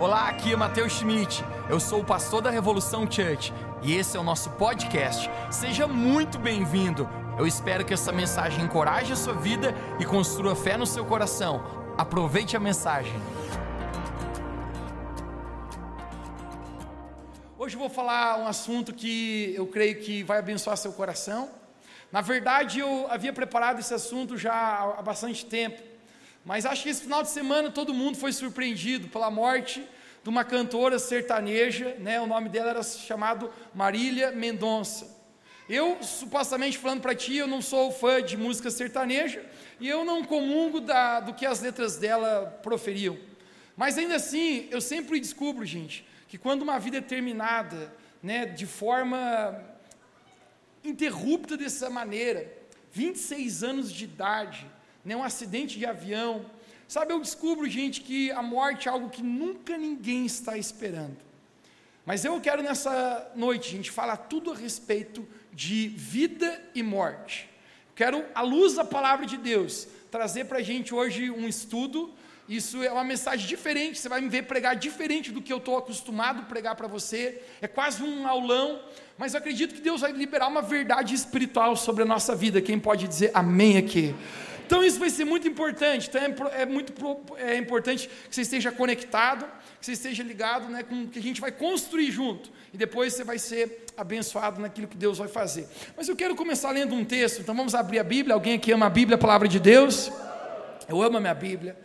Olá, aqui é Matheus Schmidt. Eu sou o pastor da Revolução Church e esse é o nosso podcast. Seja muito bem-vindo. Eu espero que essa mensagem encoraje a sua vida e construa fé no seu coração. Aproveite a mensagem. Hoje eu vou falar um assunto que eu creio que vai abençoar seu coração. Na verdade, eu havia preparado esse assunto já há bastante tempo. Mas acho que esse final de semana todo mundo foi surpreendido pela morte de uma cantora sertaneja, né? O nome dela era chamado Marília Mendonça. Eu, supostamente falando para ti, eu não sou fã de música sertaneja e eu não comungo da, do que as letras dela proferiam. Mas ainda assim, eu sempre descubro, gente, que quando uma vida é terminada, né, de forma interrupta dessa maneira, 26 anos de idade, né, um acidente de avião. Sabe, eu descubro, gente, que a morte é algo que nunca ninguém está esperando. Mas eu quero nessa noite, gente, falar tudo a respeito de vida e morte. Quero, à luz da palavra de Deus, trazer para a gente hoje um estudo. Isso é uma mensagem diferente, você vai me ver pregar diferente do que eu estou acostumado a pregar para você. É quase um aulão, mas eu acredito que Deus vai liberar uma verdade espiritual sobre a nossa vida. Quem pode dizer amém aqui? Então isso vai ser muito importante. Então é, é muito é importante que você esteja conectado, que você esteja ligado, né, com que a gente vai construir junto. E depois você vai ser abençoado naquilo que Deus vai fazer. Mas eu quero começar lendo um texto. Então vamos abrir a Bíblia. Alguém aqui ama a Bíblia, a palavra de Deus? Eu amo a minha Bíblia.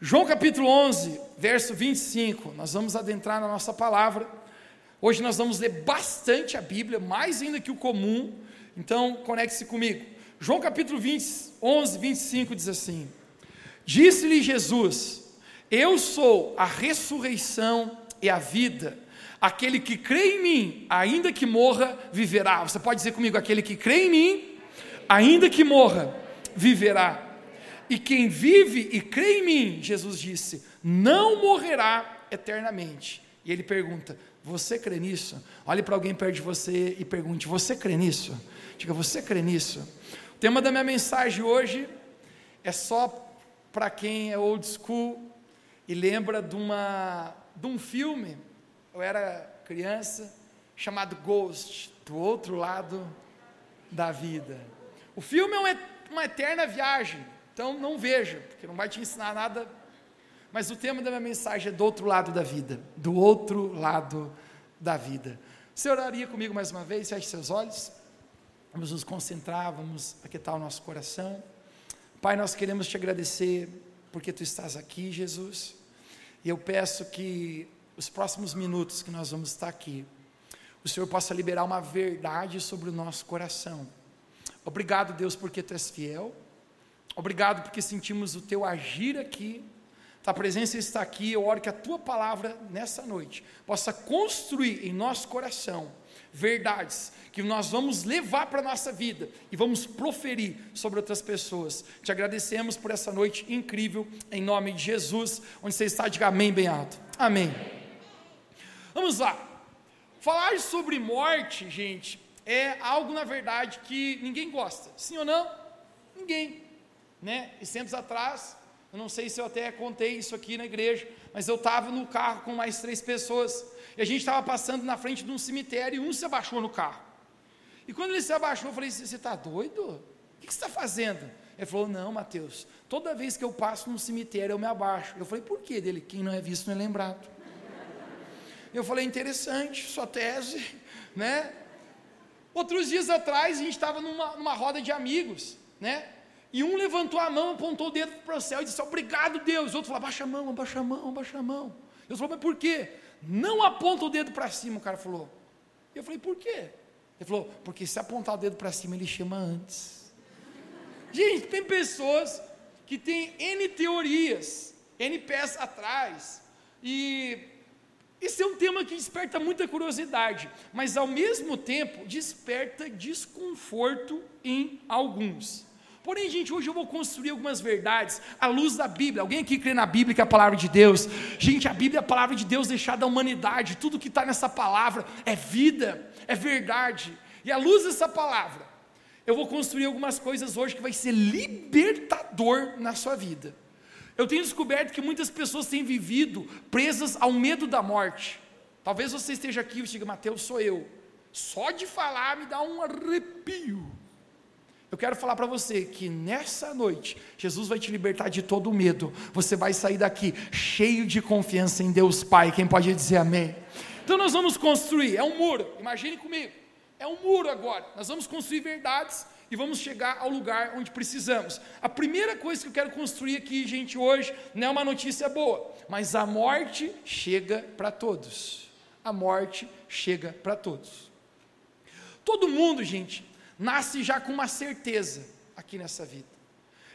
João capítulo 11, verso 25. Nós vamos adentrar na nossa palavra. Hoje nós vamos ler bastante a Bíblia, mais ainda que o comum. Então, conecte-se comigo. João capítulo 20, 11, 25 diz assim: Disse-lhe Jesus: Eu sou a ressurreição e a vida. Aquele que crê em mim, ainda que morra, viverá. Você pode dizer comigo: aquele que crê em mim, ainda que morra, viverá. E quem vive e crê em mim, Jesus disse, não morrerá eternamente. E ele pergunta: Você crê nisso? Olhe para alguém perto de você e pergunte: Você crê nisso? Diga: Você crê nisso? Tema da minha mensagem hoje é só para quem é old school e lembra de, uma, de um filme, eu era criança, chamado Ghost, do outro lado da vida. O filme é uma, eterna viagem, então não veja, porque não vai te ensinar nada. Mas o tema da minha mensagem é do outro lado da vida, do outro lado da vida. Você oraria comigo mais uma vez? Feche seus olhos. Vamos nos concentrar, vamos aquietar o nosso coração. Pai, nós queremos te agradecer porque tu estás aqui, Jesus. E eu peço que os próximos minutos que nós vamos estar aqui, o Senhor possa liberar uma verdade sobre o nosso coração. Obrigado, Deus, porque tu és fiel. Obrigado porque sentimos o teu agir aqui. Tua presença está aqui. Eu oro que a tua palavra nessa noite possa construir em nosso coração verdades que nós vamos levar para a nossa vida e vamos proferir sobre outras pessoas. Te agradecemos por essa noite incrível, em nome de Jesus. Onde você está, diga amém, bem alto. Amém. Vamos lá. Falar sobre morte, gente, é algo na verdade que ninguém gosta. Sim ou não? Ninguém. Né? E tempos atrás, eu não sei se eu até contei isso aqui na igreja, mas eu estava no carro com mais três pessoas. E a gente estava passando na frente de um cemitério e um se abaixou no carro. E quando ele se abaixou, eu falei: Você está doido? O que você está fazendo? Ele falou: Não, Mateus, toda vez que eu passo num cemitério eu me abaixo. Eu falei: Por quê? Dele, quem não é visto não é lembrado. Eu falei: Interessante, sua tese, né? Outros dias atrás a gente estava numa, numa roda de amigos, né? E um levantou a mão, apontou o dedo para o céu e disse: Obrigado, Deus. O outro falou: Abaixa a mão, abaixa a mão, abaixa a mão. Deus falou: Mas por quê? Não aponta o dedo para cima, o cara falou. Eu falei, por quê? Ele falou, porque se apontar o dedo para cima, ele chama antes. Gente, tem pessoas que têm N teorias, N pés atrás, e esse é um tema que desperta muita curiosidade, mas ao mesmo tempo desperta desconforto em alguns. Porém, gente, hoje eu vou construir algumas verdades à luz da Bíblia. Alguém aqui crê na Bíblia que é a palavra de Deus? Gente, a Bíblia é a palavra de Deus deixada à humanidade. Tudo que está nessa palavra é vida, é verdade. E à luz dessa palavra, eu vou construir algumas coisas hoje que vai ser libertador na sua vida. Eu tenho descoberto que muitas pessoas têm vivido presas ao medo da morte. Talvez você esteja aqui e diga, Mateus, sou eu. Só de falar me dá um arrepio. Eu quero falar para você que nessa noite, Jesus vai te libertar de todo o medo. Você vai sair daqui cheio de confiança em Deus Pai. Quem pode dizer amém? Então nós vamos construir, é um muro, imagine comigo. É um muro agora. Nós vamos construir verdades e vamos chegar ao lugar onde precisamos. A primeira coisa que eu quero construir aqui, gente, hoje, não é uma notícia boa, mas a morte chega para todos. A morte chega para todos. Todo mundo, gente, nasce já com uma certeza aqui nessa vida.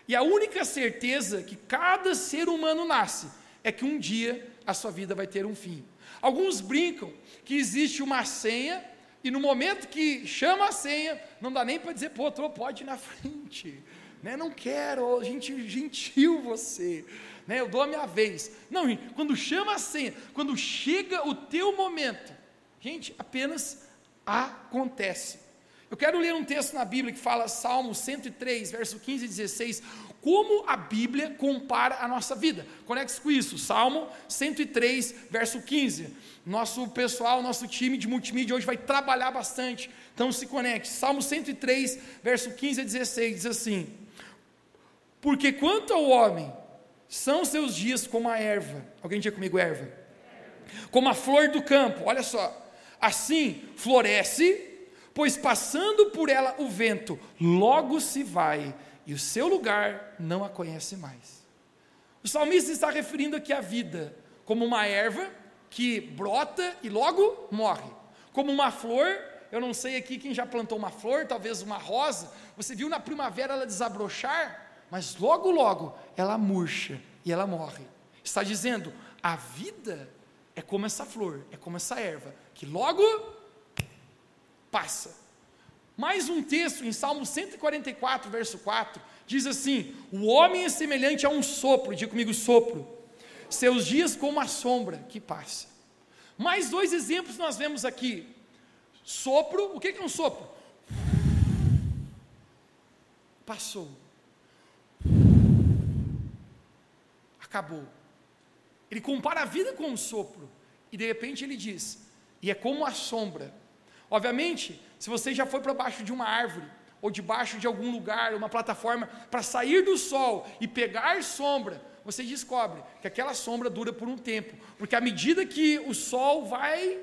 E a única certeza que cada ser humano nasce é que um dia a sua vida vai ter um fim. Alguns brincam que existe uma senha e no momento que chama a senha, não dá nem para dizer, pô, tô, pode ir na frente. Né? Não quero, gente, gentil você. Né? Eu dou a minha vez. Não, quando chama a senha, quando chega o teu momento, gente, apenas acontece. Eu quero ler um texto na Bíblia que fala, Salmo 103, verso 15 e 16, como a Bíblia compara a nossa vida. Conecte com isso, Salmo 103, verso 15. Nosso pessoal, nosso time de multimídia hoje vai trabalhar bastante, então se conecte. Salmo 103, verso 15 a 16 diz assim: Porque quanto ao homem, são seus dias como a erva. Alguém diga comigo, erva? Como a flor do campo, olha só. Assim floresce, pois passando por ela o vento, logo se vai, e o seu lugar não a conhece mais. O salmista está referindo aqui a vida como uma erva que brota e logo morre. Como uma flor, eu não sei aqui quem já plantou uma flor, talvez uma rosa, você viu na primavera ela desabrochar, mas logo, logo ela murcha e ela morre. Está dizendo, a vida é como essa flor, é como essa erva, que logo passa. Mais um texto em Salmo 144, verso 4, diz assim: O homem é semelhante a um sopro, diga comigo, sopro seus dias como a sombra que passa. Mais dois exemplos nós vemos aqui. Sopro, o que é um sopro? Passou. Acabou. Ele compara a vida com um sopro. E de repente ele diz: e é como a sombra. Obviamente, se você já foi para baixo de uma árvore, ou debaixo de algum lugar, uma plataforma, para sair do sol e pegar sombra, você descobre que aquela sombra dura por um tempo, porque à medida que o sol vai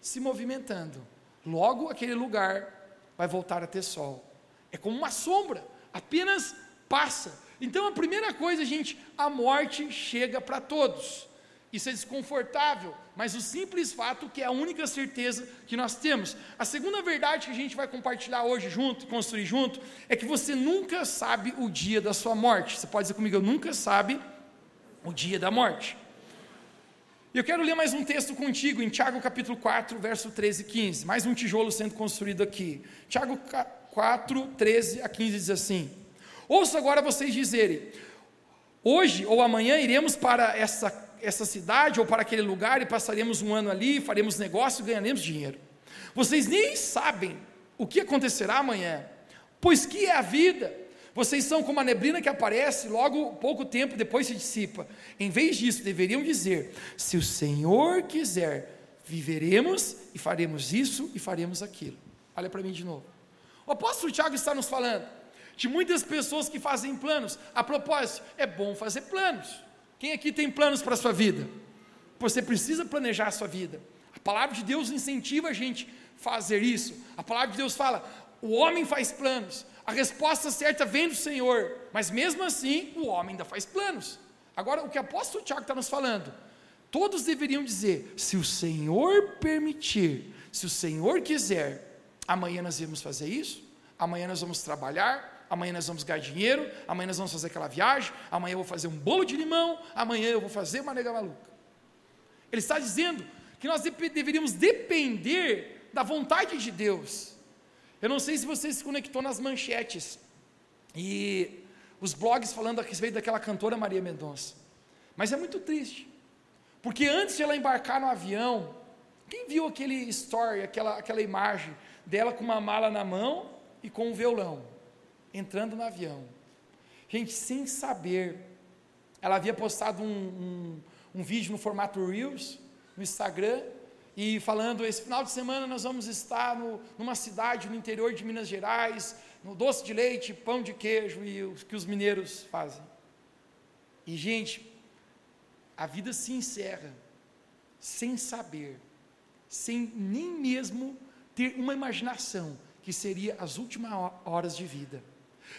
se movimentando, logo aquele lugar vai voltar a ter sol. É como uma sombra, apenas passa. Então a primeira coisa, gente, a morte chega para todos. Isso é desconfortável, mas o simples fato que é a única certeza que nós temos. A segunda verdade que a gente vai compartilhar hoje junto, construir junto, é que você nunca sabe o dia da sua morte. Você pode dizer comigo, eu nunca sabe o dia da morte. Eu quero ler mais um texto contigo em Tiago capítulo 4, verso 13 e 15. Mais um tijolo sendo construído aqui. Tiago 4, 13 a 15 diz assim: Ouça agora vocês dizerem: Hoje ou amanhã iremos para essa, essa cidade ou para aquele lugar e passaremos um ano ali, faremos negócio e ganharemos dinheiro. Vocês nem sabem o que acontecerá amanhã, pois que é a vida? Vocês são como a neblina que aparece, logo pouco tempo depois se dissipa. Em vez disso, deveriam dizer: se o Senhor quiser, viveremos e faremos isso e faremos aquilo. Olha para mim de novo. O apóstolo Tiago está nos falando de muitas pessoas que fazem planos. A propósito, é bom fazer planos. Quem aqui tem planos para a sua vida? Você precisa planejar a sua vida. A palavra de Deus incentiva a gente a fazer isso. A palavra de Deus fala: o homem faz planos, a resposta certa vem do Senhor, mas mesmo assim o homem ainda faz planos. Agora, o que o apóstolo Tiago está nos falando, todos deveriam dizer: se o Senhor permitir, se o Senhor quiser, amanhã nós vamos fazer isso, amanhã nós vamos trabalhar, amanhã nós vamos ganhar dinheiro, amanhã nós vamos fazer aquela viagem, amanhã eu vou fazer um bolo de limão, amanhã eu vou fazer uma nega maluca. Ele está dizendo que nós deveríamos depender da vontade de Deus. Eu não sei se você se conectou nas manchetes e os blogs falando a respeito daquela cantora Maria Mendonça. Mas é muito triste. Porque antes de ela embarcar no avião, quem viu aquele story, aquela, aquela imagem dela com uma mala na mão e com um violão, entrando no avião? Gente, sem saber ela havia postado um, um, um vídeo no formato Reels no Instagram e falando: esse final de semana nós vamos estar no, numa cidade no interior de Minas Gerais, no doce de leite, pão de queijo e o que os mineiros fazem. E, gente, a vida se encerra sem saber, sem nem mesmo ter uma imaginação que seria as últimas horas de vida.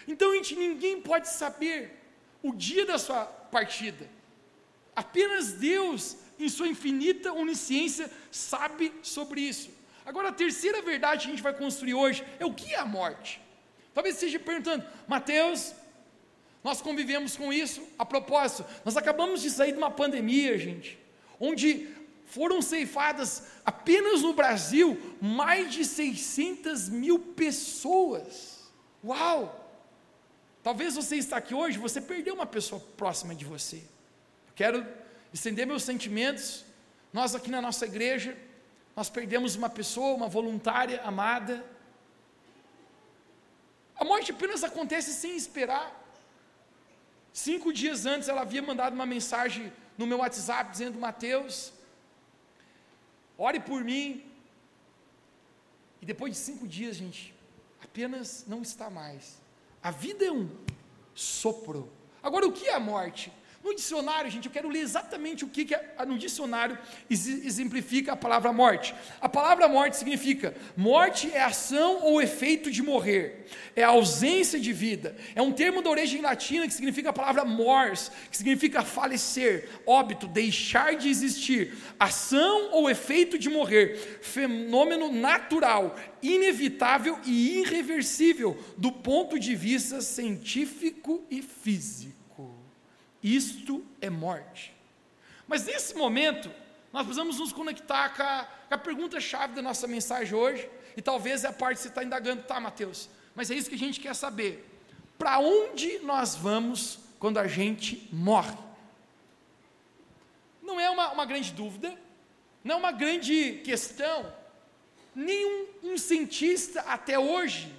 Então, gente, ninguém pode saber o dia da sua partida. Apenas Deus, em sua infinita onisciência, sabe sobre isso. Agora, a terceira verdade que a gente vai construir hoje é o que é a morte. Talvez esteja perguntando, Mateus, nós convivemos com isso. A propósito, nós acabamos de sair de uma pandemia, gente, onde foram ceifadas apenas no Brasil mais de 600 mil pessoas. Uau! Talvez você está aqui hoje, você perdeu uma pessoa próxima de você. Quero estender meus sentimentos. Nós aqui na nossa igreja, nós perdemos uma pessoa, uma voluntária amada. A morte apenas acontece sem esperar. Cinco dias antes ela havia mandado uma mensagem no meu WhatsApp dizendo: Mateus, ore por mim. E depois de cinco dias, gente, apenas não está mais. A vida é um sopro. Agora, o que é a morte? No dicionário, gente, eu quero ler exatamente o que, que é, no dicionário exemplifica a palavra morte. A palavra morte significa: morte é ação ou efeito de morrer, é ausência de vida. É um termo da origem latina que significa a palavra mors, que significa falecer, óbito, deixar de existir. Ação ou efeito de morrer, fenômeno natural, inevitável e irreversível do ponto de vista científico e físico. Isto é morte. Mas nesse momento, nós precisamos nos conectar com a, com a pergunta-chave da nossa mensagem hoje, e talvez é a parte que você está indagando, tá, Mateus? Mas é isso que a gente quer saber. Para onde nós vamos quando a gente morre? Não é uma, uma grande dúvida, não é uma grande questão. Nenhum um cientista até hoje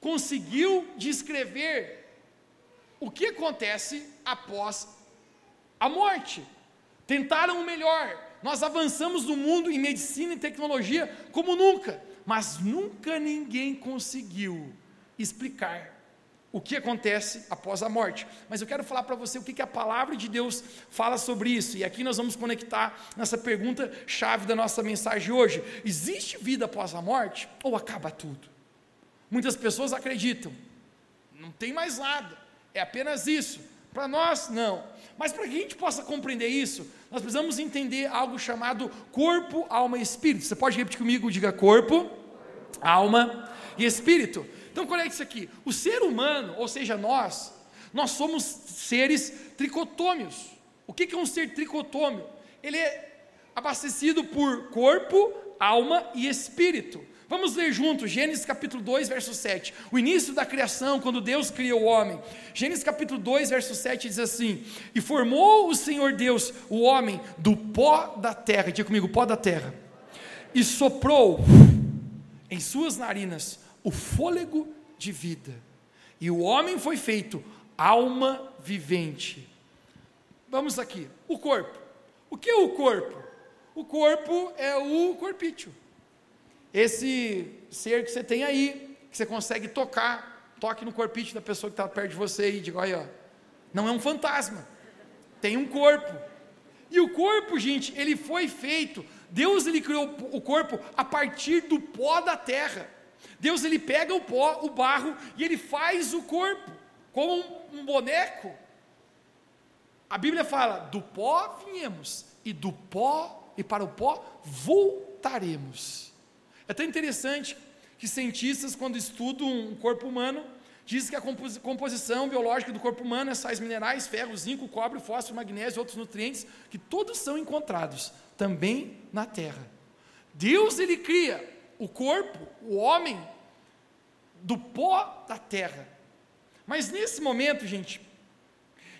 conseguiu descrever o que acontece após a morte. Tentaram o melhor. Nós avançamos no mundo em medicina e tecnologia como nunca, mas nunca ninguém conseguiu explicar o que acontece após a morte. Mas eu quero falar para você o que, que a palavra de Deus fala sobre isso. E aqui nós vamos conectar nessa pergunta chave da nossa mensagem hoje: existe vida após a morte ou acaba tudo? Muitas pessoas acreditam, não tem mais nada, é apenas isso. Para nós, não. Mas para que a gente possa compreender isso, nós precisamos entender algo chamado corpo, alma e espírito. Você pode repetir comigo? Diga corpo, alma e espírito. Então conecte isso aqui. O ser humano, ou seja, nós, nós somos seres tricotômios. O que é um ser tricotômio? Ele é abastecido por corpo, alma e espírito. Vamos ler juntos Gênesis capítulo 2, verso 7. O início da criação, quando Deus criou o homem. Gênesis capítulo 2, verso 7 diz assim: E formou o Senhor Deus o homem do pó da terra. Diga comigo, pó da terra. E soprou em suas narinas o fôlego de vida. E o homem foi feito alma vivente. Vamos aqui. O corpo. O que é o corpo? O corpo é o corpício esse ser que você tem aí, que você consegue tocar, toque no corpite da pessoa que está perto de você e diga: olha, não é um fantasma, tem um corpo. E o corpo, gente, ele foi feito. Deus ele criou o corpo a partir do pó da terra. Deus ele pega o pó, o barro e ele faz o corpo como um, um boneco. A Bíblia fala: do pó viemos e do pó e para o pó voltaremos. É tão interessante que cientistas, quando estudam um corpo humano, dizem que a composição biológica do corpo humano é sais minerais, ferro, zinco, cobre, fósforo, magnésio e outros nutrientes, que todos são encontrados também na terra. Deus ele cria o corpo, o homem, do pó da terra. Mas nesse momento, gente,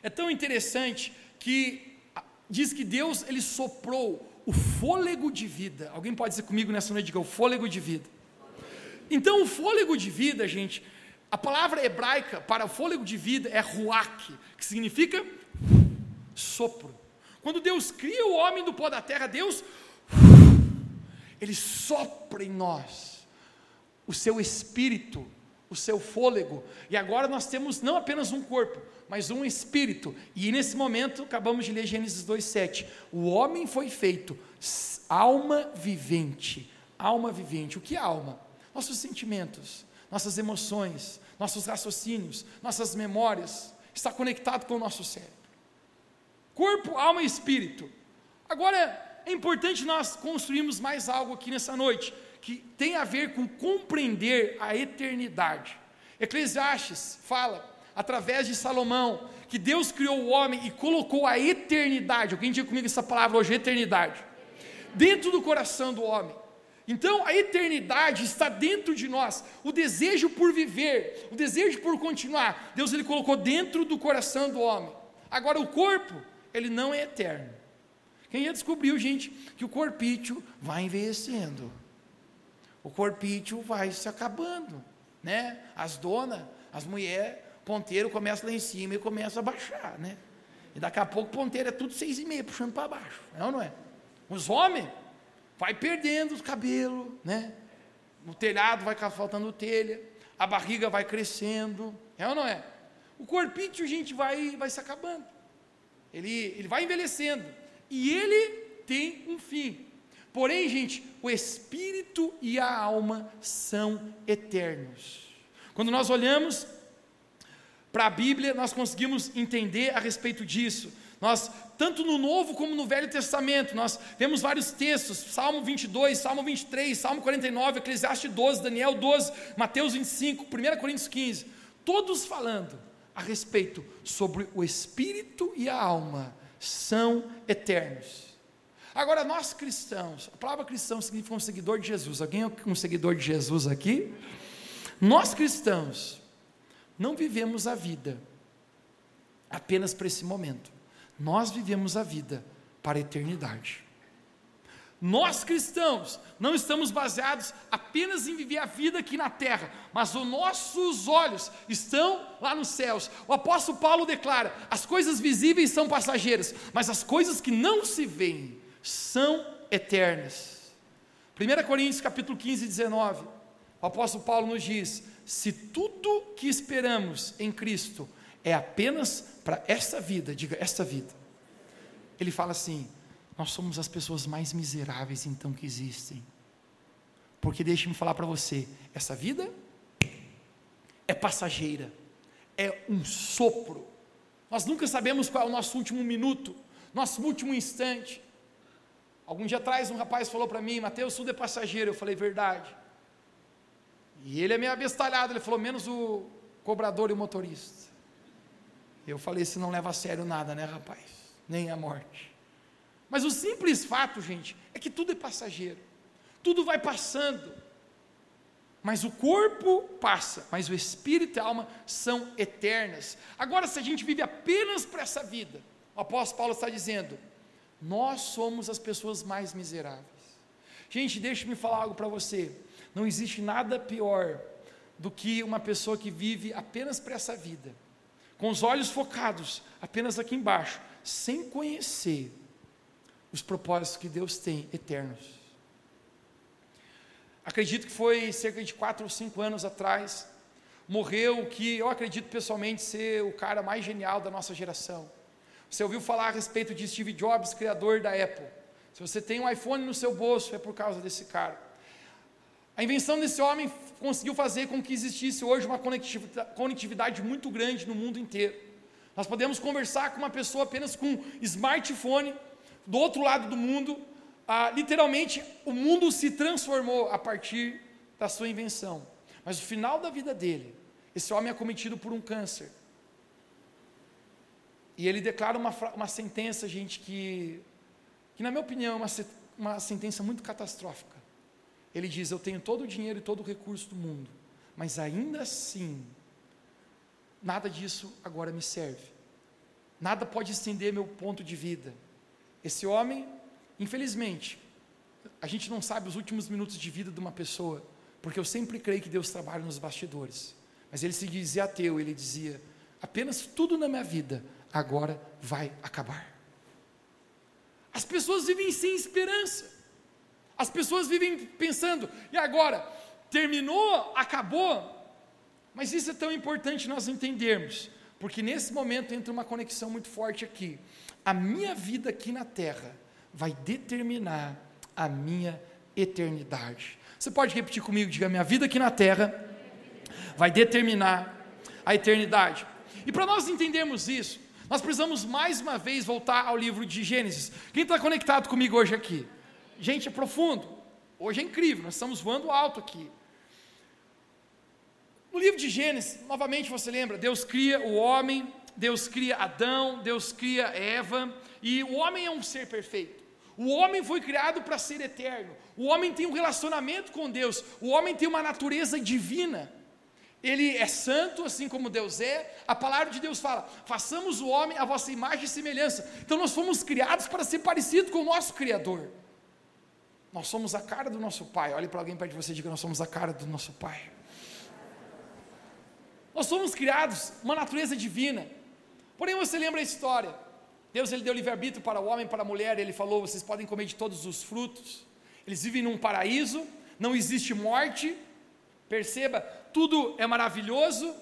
é tão interessante que diz que Deus ele soprou o fôlego de vida. Alguém pode dizer comigo nessa noite, diga o fôlego de vida. Então, o fôlego de vida, gente, a palavra hebraica para fôlego de vida é ruach, que significa sopro. Quando Deus cria o homem do pó da terra, Deus ele sopra em nós o seu espírito, o seu fôlego. E agora nós temos não apenas um corpo, mas um espírito. E nesse momento, acabamos de ler Gênesis 2:7. O homem foi feito alma vivente. Alma vivente. O que é alma? Nossos sentimentos, nossas emoções, nossos raciocínios, nossas memórias, está conectado com o nosso cérebro. Corpo, alma e espírito. Agora, é importante nós construirmos mais algo aqui nessa noite, que tem a ver com compreender a eternidade. Eclesiastes fala, através de Salomão, que Deus criou o homem e colocou a eternidade. Alguém diga comigo essa palavra hoje, eternidade, dentro do coração do homem. Então, a eternidade está dentro de nós. O desejo por viver, o desejo por continuar, Deus ele colocou dentro do coração do homem. Agora, o corpo, ele não é eterno. Quem já descobriu, gente, que o corpício vai envelhecendo. O corpício vai se acabando, né? As donas, as mulheres, ponteiro começa lá em cima e começa a baixar, né? E daqui a pouco ponteiro é tudo seis e meio, puxando para baixo, é ou não é? Os homens vai perdendo os cabelos, né? O telhado vai faltando telha, a barriga vai crescendo, é ou não é? O corpício, gente, vai, vai se acabando. Ele, ele vai envelhecendo. E ele tem um fim. Porém, gente, o espírito e a alma são eternos. Quando nós olhamos para a Bíblia, nós conseguimos entender a respeito disso. Nós, tanto no Novo como no Velho Testamento, nós vemos vários textos, Salmo 22, Salmo 23, Salmo 49, Eclesiastes 12, Daniel 12, Mateus 25, 1 Coríntios 15, todos falando a respeito sobre o espírito e a alma são eternos. Agora, nós cristãos, a palavra cristão significa um seguidor de Jesus. Alguém é um seguidor de Jesus aqui? Nós cristãos não vivemos a vida apenas para esse momento. Nós vivemos a vida para a eternidade. Nós cristãos não estamos baseados apenas em viver a vida aqui na terra, mas os nossos olhos estão lá nos céus. O apóstolo Paulo declara: as coisas visíveis são passageiras, mas as coisas que não se veem são eternas. 1 Coríntios capítulo 15, 19, o apóstolo Paulo nos diz: se tudo que esperamos em Cristo é apenas para esta vida, diga esta vida, ele fala assim: nós somos as pessoas mais miseráveis então que existem. Porque deixe-me falar para você, essa vida é passageira, é um sopro. Nós nunca sabemos qual é o nosso último minuto, nosso último instante. Algum dia atrás um rapaz falou para mim, Mateus, tudo é passageiro. Eu falei, verdade. E ele é meio abestalhado, ele falou, menos o cobrador e o motorista. Eu falei, se não leva a sério nada, né, rapaz? Nem a morte. Mas o simples fato, gente, é que tudo é passageiro, tudo vai passando. Mas o corpo passa, mas o espírito e a alma são eternas. Agora, se a gente vive apenas para essa vida, o apóstolo Paulo está dizendo: nós somos as pessoas mais miseráveis. Gente, deixe-me falar algo para você. Não existe nada pior do que uma pessoa que vive apenas para essa vida, com os olhos focados apenas aqui embaixo, sem conhecer os propósitos que Deus tem eternos. Acredito que foi cerca de quatro ou cinco anos atrás, morreu o que eu acredito pessoalmente ser o cara mais genial da nossa geração. Você ouviu falar a respeito de Steve Jobs, criador da Apple. Se você tem um iPhone no seu bolso, é por causa desse cara. A invenção desse homem conseguiu fazer com que existisse hoje uma conectividade muito grande no mundo inteiro. Nós podemos conversar com uma pessoa apenas com smartphone do outro lado do mundo, ah, literalmente o mundo se transformou a partir da sua invenção. Mas no final da vida dele, esse homem é cometido por um câncer. E ele declara uma, uma sentença, gente, que, que na minha opinião é uma, uma sentença muito catastrófica. Ele diz: Eu tenho todo o dinheiro e todo o recurso do mundo, mas ainda assim, nada disso agora me serve. Nada pode estender meu ponto de vida. Esse homem, infelizmente, a gente não sabe os últimos minutos de vida de uma pessoa, porque eu sempre creio que Deus trabalha nos bastidores. Mas ele se dizia ateu, ele dizia: apenas tudo na minha vida agora vai acabar. As pessoas vivem sem esperança. As pessoas vivem pensando, e agora? Terminou? Acabou? Mas isso é tão importante nós entendermos, porque nesse momento entra uma conexão muito forte aqui. A minha vida aqui na terra vai determinar a minha eternidade. Você pode repetir comigo? Diga: minha vida aqui na terra vai determinar a eternidade. E para nós entendermos isso, nós precisamos mais uma vez voltar ao livro de Gênesis. Quem está conectado comigo hoje aqui? Gente, é profundo. Hoje é incrível, nós estamos voando alto aqui. No livro de Gênesis, novamente você lembra, Deus cria o homem, Deus cria Adão, Deus cria Eva, e o homem é um ser perfeito. O homem foi criado para ser eterno. O homem tem um relacionamento com Deus. O homem tem uma natureza divina. Ele é santo, assim como Deus é. A palavra de Deus fala: façamos o homem a vossa imagem e semelhança. Então nós fomos criados para ser parecido com o nosso Criador. Nós somos a cara do nosso Pai. Olhe para alguém perto de você e diga: Nós somos a cara do nosso Pai. Nós somos criados uma natureza divina. Porém, você lembra a história? Deus ele deu livre-arbítrio para o homem e para a mulher. Ele falou: Vocês podem comer de todos os frutos. Eles vivem num paraíso, não existe morte. Perceba, tudo é maravilhoso.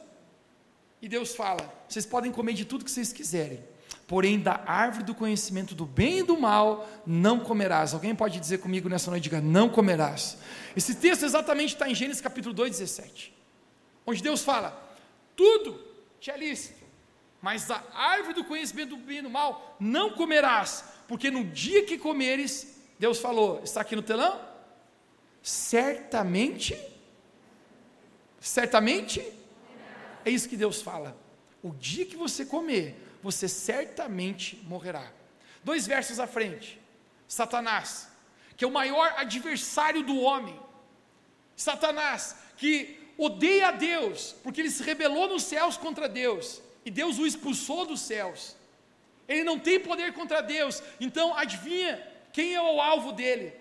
E Deus fala: Vocês podem comer de tudo que vocês quiserem porém da árvore do conhecimento do bem e do mal não comerás. Alguém pode dizer comigo nessa noite, diga, não comerás. Esse texto exatamente está em Gênesis capítulo 2, 17, onde Deus fala, tudo te é lícito, mas da árvore do conhecimento do bem e do mal não comerás, porque no dia que comeres, Deus falou, está aqui no telão? Certamente, certamente, é isso que Deus fala. O dia que você comer, você certamente morrerá. Dois versos à frente, Satanás, que é o maior adversário do homem, Satanás, que odeia a Deus, porque ele se rebelou nos céus contra Deus, e Deus o expulsou dos céus. Ele não tem poder contra Deus, então adivinha quem é o alvo dele?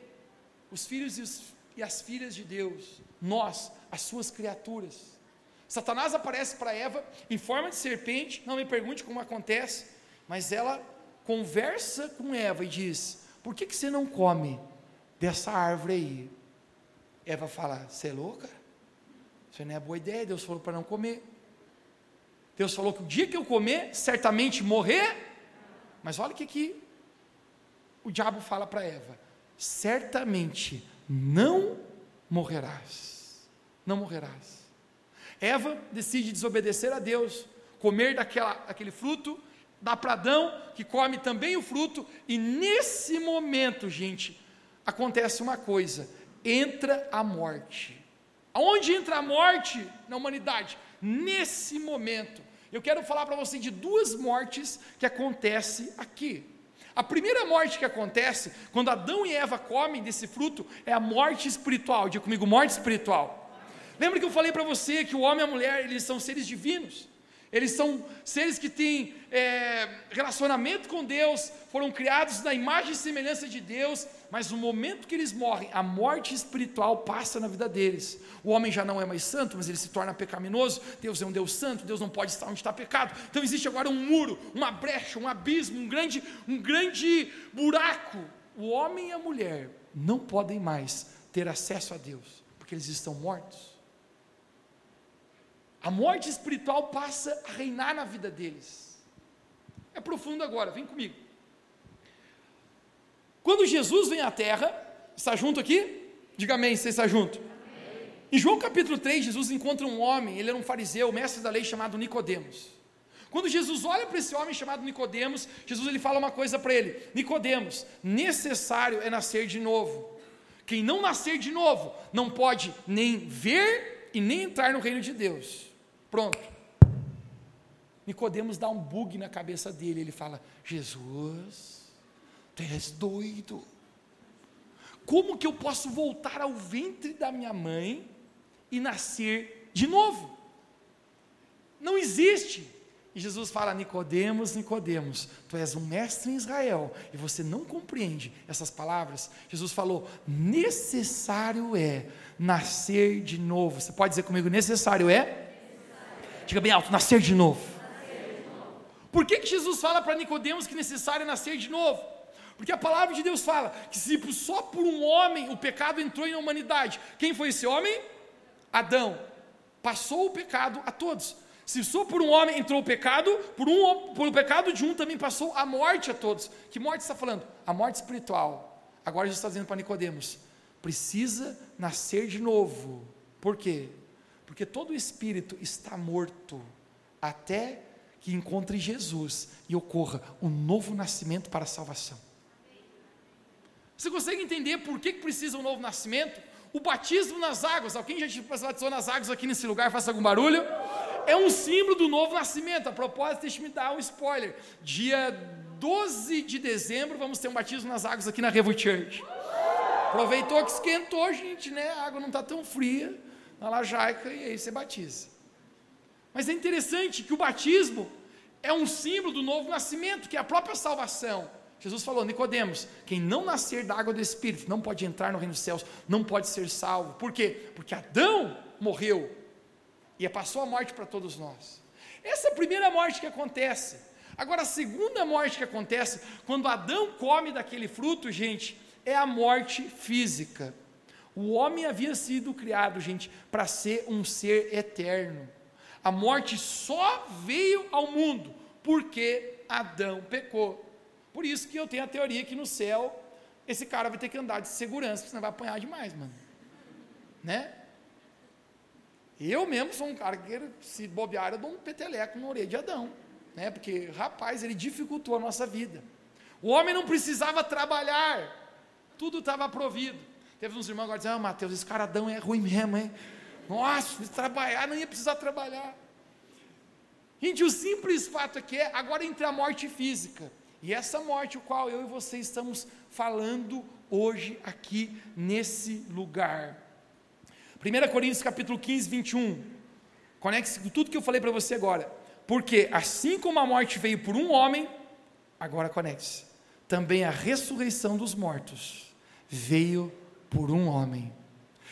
Os filhos e, os, e as filhas de Deus, nós, as suas criaturas. Satanás aparece para Eva em forma de serpente, não me pergunte como acontece, mas ela conversa com Eva e diz: Por que, que você não come dessa árvore aí? Eva fala: Você é louca? Isso não é boa ideia. Deus falou para não comer. Deus falou que o dia que eu comer, certamente morrer. Mas olha o que, que o diabo fala para Eva: Certamente não morrerás. Não morrerás. Eva decide desobedecer a Deus, comer daquela, daquele fruto, dá para Adão, que come também o fruto, e nesse momento, gente, acontece uma coisa: entra a morte. Aonde entra a morte na humanidade? Nesse momento. Eu quero falar para você de duas mortes que acontecem aqui. A primeira morte que acontece quando Adão e Eva comem desse fruto é a morte espiritual. Diga comigo, morte espiritual. Lembra que eu falei para você que o homem e a mulher, eles são seres divinos. Eles são seres que têm é, relacionamento com Deus, foram criados na imagem e semelhança de Deus, mas no momento que eles morrem, a morte espiritual passa na vida deles. O homem já não é mais santo, mas ele se torna pecaminoso. Deus é um Deus santo, Deus não pode estar onde está pecado. Então existe agora um muro, uma brecha, um abismo, um grande, um grande buraco. O homem e a mulher não podem mais ter acesso a Deus, porque eles estão mortos. A morte espiritual passa a reinar na vida deles. É profundo agora, vem comigo. Quando Jesus vem à terra, está junto aqui? Diga amém, você está junto. Em João capítulo 3, Jesus encontra um homem, ele era um fariseu, mestre da lei chamado Nicodemos. Quando Jesus olha para esse homem chamado Nicodemos, Jesus ele fala uma coisa para ele: Nicodemos, necessário é nascer de novo. Quem não nascer de novo não pode nem ver e nem entrar no reino de Deus. Pronto. Nicodemos dá um bug na cabeça dele. Ele fala: Jesus, tu és doido. Como que eu posso voltar ao ventre da minha mãe e nascer de novo? Não existe. E Jesus fala: Nicodemos, Nicodemos, tu és um mestre em Israel e você não compreende essas palavras. Jesus falou: necessário é nascer de novo. Você pode dizer comigo: necessário é Diga bem alto: nascer de novo. Por que, que Jesus fala para Nicodemos que é necessário nascer de novo? Porque a palavra de Deus fala que se só por um homem o pecado entrou na humanidade, quem foi esse homem? Adão. Passou o pecado a todos. Se só por um homem entrou o pecado, por, um, por o pecado de um também passou a morte a todos. Que morte está falando? A morte espiritual. Agora Jesus está dizendo para Nicodemos: precisa nascer de novo. Por quê? Porque todo espírito está morto até que encontre Jesus e ocorra um novo nascimento para a salvação. Você consegue entender por que, precisa um novo nascimento? O batismo nas águas, alguém já te batizou nas águas aqui nesse lugar, faça algum barulho? É um símbolo do novo nascimento. A propósito, deixa me dar um spoiler. Dia 12 de dezembro, vamos ter um batismo nas águas aqui na Revo Church. Aproveitou que esquentou, gente, né? A água não está tão fria na lajaica e aí você batiza. Mas é interessante que o batismo é um símbolo do novo nascimento, que é a própria salvação. Jesus falou, Nicodemos, quem não nascer da água do Espírito não pode entrar no reino dos céus, não pode ser salvo. Por quê? Porque Adão morreu e passou a morte para todos nós. Essa é a primeira morte que acontece. Agora, a segunda morte que acontece, quando Adão come daquele fruto, gente, é a morte física. O homem havia sido criado, gente, para ser um ser eterno. A morte só veio ao mundo porque Adão pecou. Por isso que eu tenho a teoria que no céu esse cara vai ter que andar de segurança, senão vai apanhar demais, mano. Né? Eu mesmo sou um cara que, se bobear, eu dou um peteleco na orelha de Adão. Né? Porque, rapaz, ele dificultou a nossa vida. O homem não precisava trabalhar, tudo estava provido. Teve uns irmãos agora dizendo, ah, Mateus, esse cara Adão é ruim mesmo, hein? Nossa, trabalhar, não ia precisar trabalhar. Gente, o simples fato é que é, agora entre a morte física e essa morte, o qual eu e você estamos falando hoje aqui nesse lugar. 1 Coríntios capítulo 15, 21. Conecte-se com tudo que eu falei para você agora. Porque assim como a morte veio por um homem, agora conecte-se. Também a ressurreição dos mortos veio por um homem.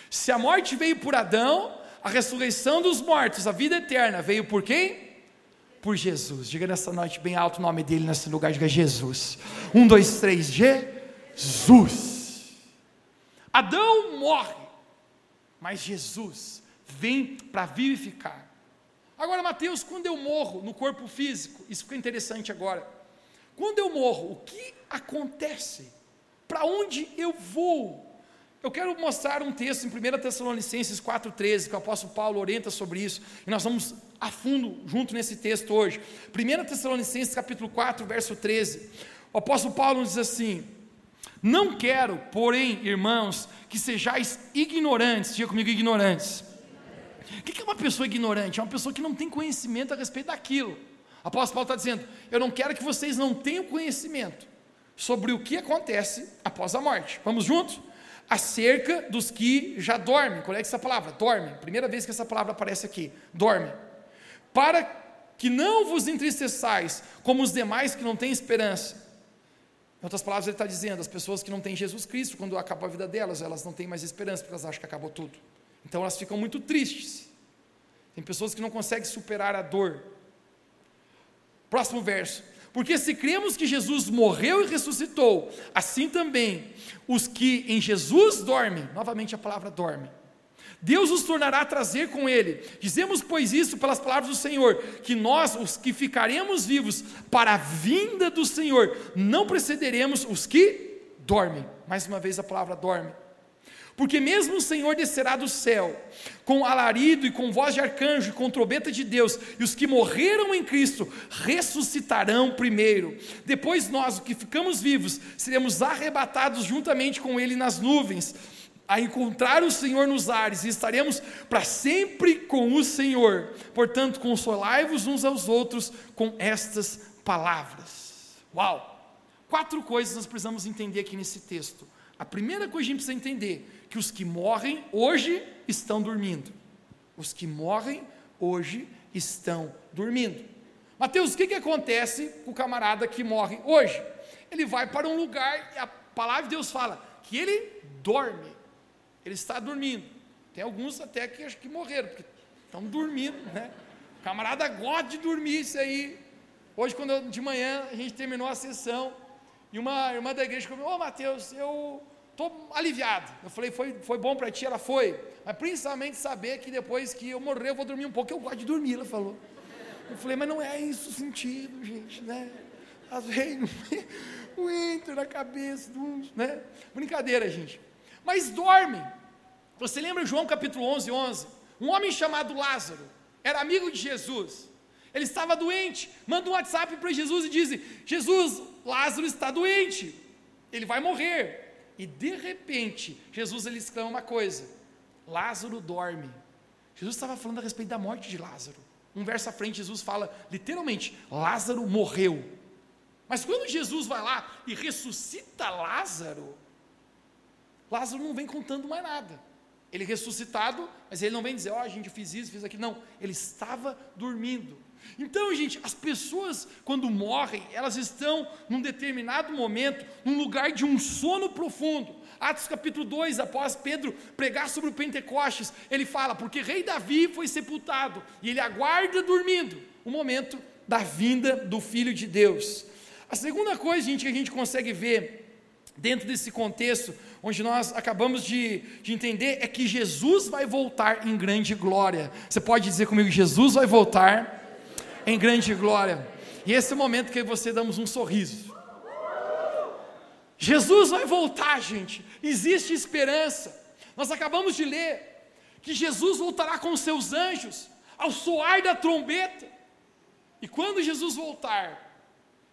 Se a morte veio por Adão, a ressurreição dos mortos, a vida eterna, veio por quem? por Jesus. Diga nessa noite bem alto o nome dele nesse lugar. Diga Jesus. Um, dois, três. Jesus. Adão morre, mas Jesus vem para vivificar. Agora, Mateus, quando eu morro no corpo físico, isso fica interessante agora. Quando eu morro, o que acontece? Para onde eu vou? Eu quero mostrar um texto em 1 Tessalonicenses 4,13, que o apóstolo Paulo orienta sobre isso, e nós vamos a fundo junto nesse texto hoje. 1 Tessalonicenses capítulo 4, verso 13. O apóstolo Paulo diz assim: Não quero, porém, irmãos, que sejais ignorantes, diga comigo, ignorantes. O que é uma pessoa ignorante? É uma pessoa que não tem conhecimento a respeito daquilo. O apóstolo Paulo está dizendo: Eu não quero que vocês não tenham conhecimento sobre o que acontece após a morte. Vamos juntos? Acerca dos que já dormem. Qual é essa palavra? Dormem. Primeira vez que essa palavra aparece aqui. Dorme. Para que não vos entristeçais como os demais que não têm esperança. Em outras palavras, ele está dizendo: as pessoas que não têm Jesus Cristo, quando acabou a vida delas, elas não têm mais esperança, porque elas acham que acabou tudo. Então elas ficam muito tristes. Tem pessoas que não conseguem superar a dor. Próximo verso. Porque se cremos que Jesus morreu e ressuscitou, assim também os que em Jesus dormem, novamente a palavra dorme, Deus os tornará a trazer com ele. Dizemos, pois, isso pelas palavras do Senhor, que nós, os que ficaremos vivos para a vinda do Senhor, não precederemos os que dormem. Mais uma vez a palavra dorme. Porque mesmo o Senhor descerá do céu, com alarido e com voz de arcanjo e com trombeta de Deus, e os que morreram em Cristo ressuscitarão primeiro. Depois nós, os que ficamos vivos, seremos arrebatados juntamente com Ele nas nuvens, a encontrar o Senhor nos ares, e estaremos para sempre com o Senhor. Portanto, consolai-vos uns aos outros com estas palavras. Uau! Quatro coisas nós precisamos entender aqui nesse texto. A primeira coisa que a gente precisa entender que os que morrem hoje estão dormindo. Os que morrem hoje estão dormindo. Mateus, o que, que acontece com o camarada que morre hoje? Ele vai para um lugar e a palavra de Deus fala que ele dorme. Ele está dormindo. Tem alguns até que acho que morreram, porque estão dormindo, né? O camarada gosta de dormir, isso aí. Hoje, quando eu, de manhã a gente terminou a sessão, e uma irmã da igreja falou: Ô Mateus, eu estou aliviado. Eu falei: Foi, foi bom para ti? Ela foi. Mas principalmente saber que depois que eu morrer eu vou dormir um pouco. Eu gosto de dormir, ela falou. Eu falei: Mas não é isso o sentido, gente, né? Às vezes não entra na cabeça, né? Brincadeira, gente. Mas dorme. Você lembra João capítulo 11, 11? Um homem chamado Lázaro era amigo de Jesus. Ele estava doente. Manda um WhatsApp para Jesus e diz: Jesus, Lázaro está doente. Ele vai morrer. E de repente, Jesus ele exclama uma coisa: Lázaro dorme. Jesus estava falando a respeito da morte de Lázaro. Um verso à frente, Jesus fala literalmente: Lázaro morreu. Mas quando Jesus vai lá e ressuscita Lázaro, Lázaro não vem contando mais nada. Ele ressuscitado, mas ele não vem dizer, ó, oh, gente fiz isso, fiz aquilo. Não, ele estava dormindo. Então, gente, as pessoas, quando morrem, elas estão num determinado momento, num lugar de um sono profundo. Atos capítulo 2, após Pedro pregar sobre o Pentecostes, ele fala: porque rei Davi foi sepultado, e ele aguarda dormindo o momento da vinda do Filho de Deus. A segunda coisa, gente, que a gente consegue ver dentro desse contexto, onde nós acabamos de, de entender, é que Jesus vai voltar em grande glória. Você pode dizer comigo: Jesus vai voltar em grande glória. E esse momento que você damos um sorriso. Jesus vai voltar, gente. Existe esperança. Nós acabamos de ler que Jesus voltará com seus anjos ao soar da trombeta. E quando Jesus voltar,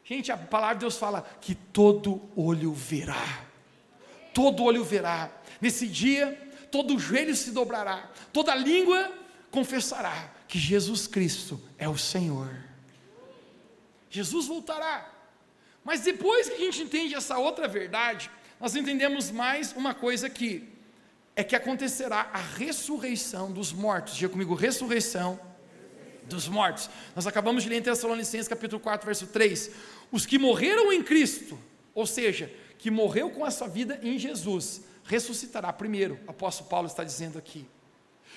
Gente, a palavra de Deus fala que todo olho verá. Todo olho verá. Nesse dia, todo joelho se dobrará, toda língua confessará que Jesus Cristo é o Senhor. Jesus voltará. Mas depois que a gente entende essa outra verdade, nós entendemos mais uma coisa aqui: é que acontecerá a ressurreição dos mortos. Diga comigo, ressurreição dos mortos. Nós acabamos de ler em Tessalonicenses capítulo 4, verso 3. Os que morreram em Cristo, ou seja, que morreu com a sua vida em Jesus, ressuscitará primeiro. O apóstolo Paulo está dizendo aqui.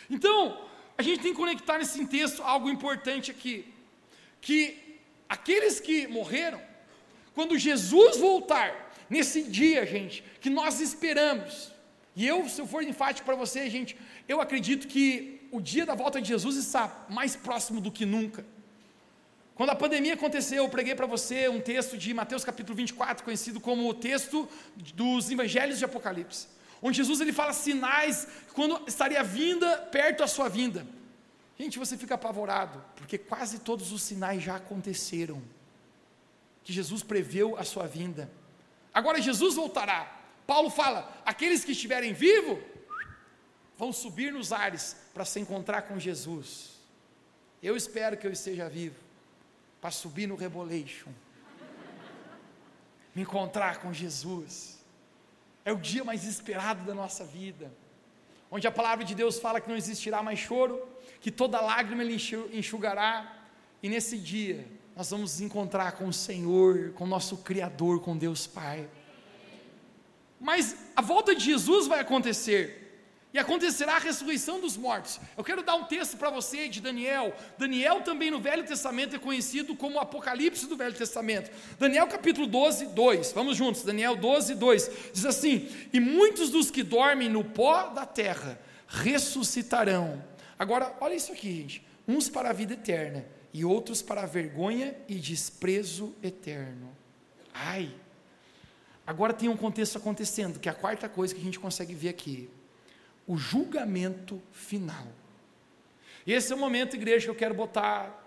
Então, a gente tem que conectar nesse texto algo importante aqui, que aqueles que morreram, quando Jesus voltar, nesse dia, gente, que nós esperamos, e eu, se eu for enfático para você, gente, eu acredito que o dia da volta de Jesus está mais próximo do que nunca. Quando a pandemia aconteceu, eu preguei para você um texto de Mateus capítulo 24, conhecido como o texto dos evangelhos de Apocalipse, onde Jesus ele fala sinais quando estaria vinda perto a sua vinda. Gente, você fica apavorado, porque quase todos os sinais já aconteceram. Que Jesus preveu a sua vinda. Agora Jesus voltará. Paulo fala: aqueles que estiverem vivos vão subir nos ares para se encontrar com Jesus. Eu espero que eu esteja vivo para subir no Rebolation, me encontrar com Jesus. É o dia mais esperado da nossa vida, onde a palavra de Deus fala que não existirá mais choro, que toda lágrima ele enxugará, e nesse dia nós vamos nos encontrar com o Senhor, com o nosso Criador, com Deus Pai. Mas a volta de Jesus vai acontecer, e acontecerá a ressurreição dos mortos. Eu quero dar um texto para você de Daniel. Daniel também no Velho Testamento é conhecido como o Apocalipse do Velho Testamento. Daniel capítulo 12, 2. Vamos juntos, Daniel 12, 2. Diz assim: E muitos dos que dormem no pó da terra ressuscitarão. Agora, olha isso aqui, gente. Uns para a vida eterna e outros para a vergonha e desprezo eterno. Ai. Agora tem um contexto acontecendo, que é a quarta coisa que a gente consegue ver aqui o julgamento final. Esse é o momento, igreja, que eu quero botar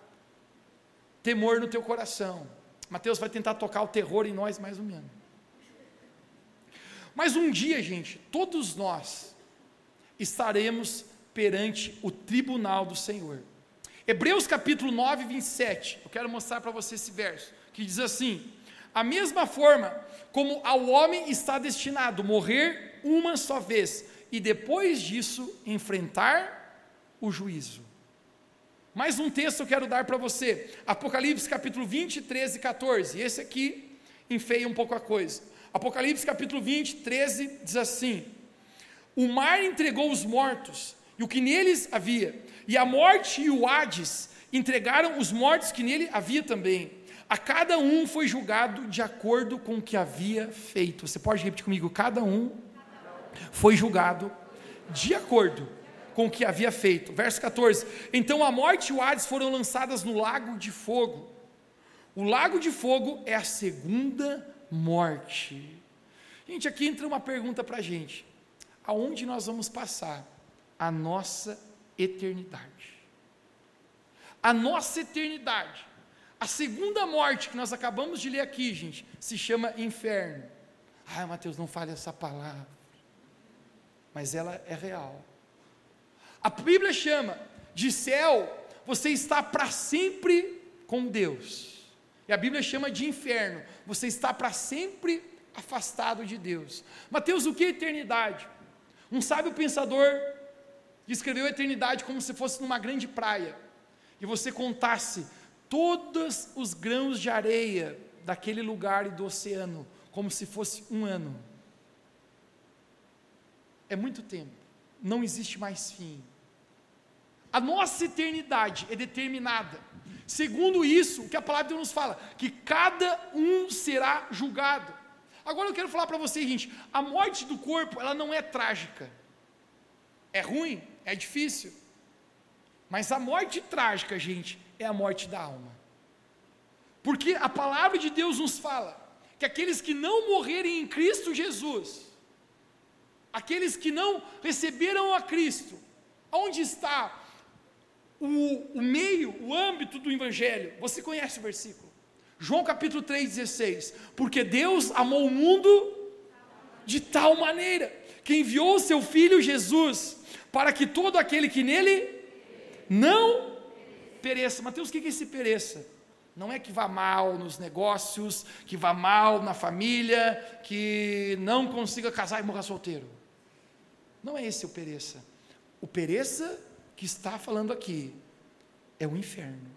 temor no teu coração. Mateus vai tentar tocar o terror em nós mais ou menos. Mas um dia, gente, todos nós estaremos perante o tribunal do Senhor. Hebreus capítulo 9, 27. Eu quero mostrar para você esse verso, que diz assim: A mesma forma como ao homem está destinado morrer uma só vez, e depois disso enfrentar o juízo. Mais um texto eu quero dar para você, Apocalipse capítulo 20, 13 e 14. Esse aqui enfeia um pouco a coisa. Apocalipse capítulo 20, 13 diz assim: O mar entregou os mortos e o que neles havia, e a morte e o Hades entregaram os mortos que nele havia também. A cada um foi julgado de acordo com o que havia feito. Você pode repetir comigo? Cada um foi julgado de acordo com o que havia feito. Verso 14: Então a morte e o Hades foram lançadas no lago de fogo. O lago de fogo é a segunda morte. Gente, aqui entra uma pergunta para a gente: aonde nós vamos passar a nossa eternidade? A nossa eternidade. A segunda morte que nós acabamos de ler aqui, gente, se chama inferno. Ai, Mateus, não fale essa palavra. Mas ela é real. A Bíblia chama de céu, você está para sempre com Deus. E a Bíblia chama de inferno, você está para sempre afastado de Deus. Mateus, o que é eternidade? Um sábio pensador descreveu a eternidade como se fosse numa grande praia e você contasse todos os grãos de areia daquele lugar e do oceano como se fosse um ano. É muito tempo, não existe mais fim. A nossa eternidade é determinada. Segundo isso, o que a palavra de Deus nos fala, que cada um será julgado. Agora eu quero falar para vocês, gente, a morte do corpo, ela não é trágica. É ruim, é difícil. Mas a morte trágica, gente, é a morte da alma. Porque a palavra de Deus nos fala que aqueles que não morrerem em Cristo Jesus, aqueles que não receberam a Cristo, onde está o, o meio, o âmbito do Evangelho. Você conhece o versículo? João capítulo 3,16. Porque Deus amou o mundo de tal maneira que enviou o seu Filho Jesus para que todo aquele que nele não pereça. Mateus, o que é esse pereça? Não é que vá mal nos negócios, que vá mal na família, que não consiga casar e morra solteiro. Não é esse o pereça. O pereça que está falando aqui é o inferno.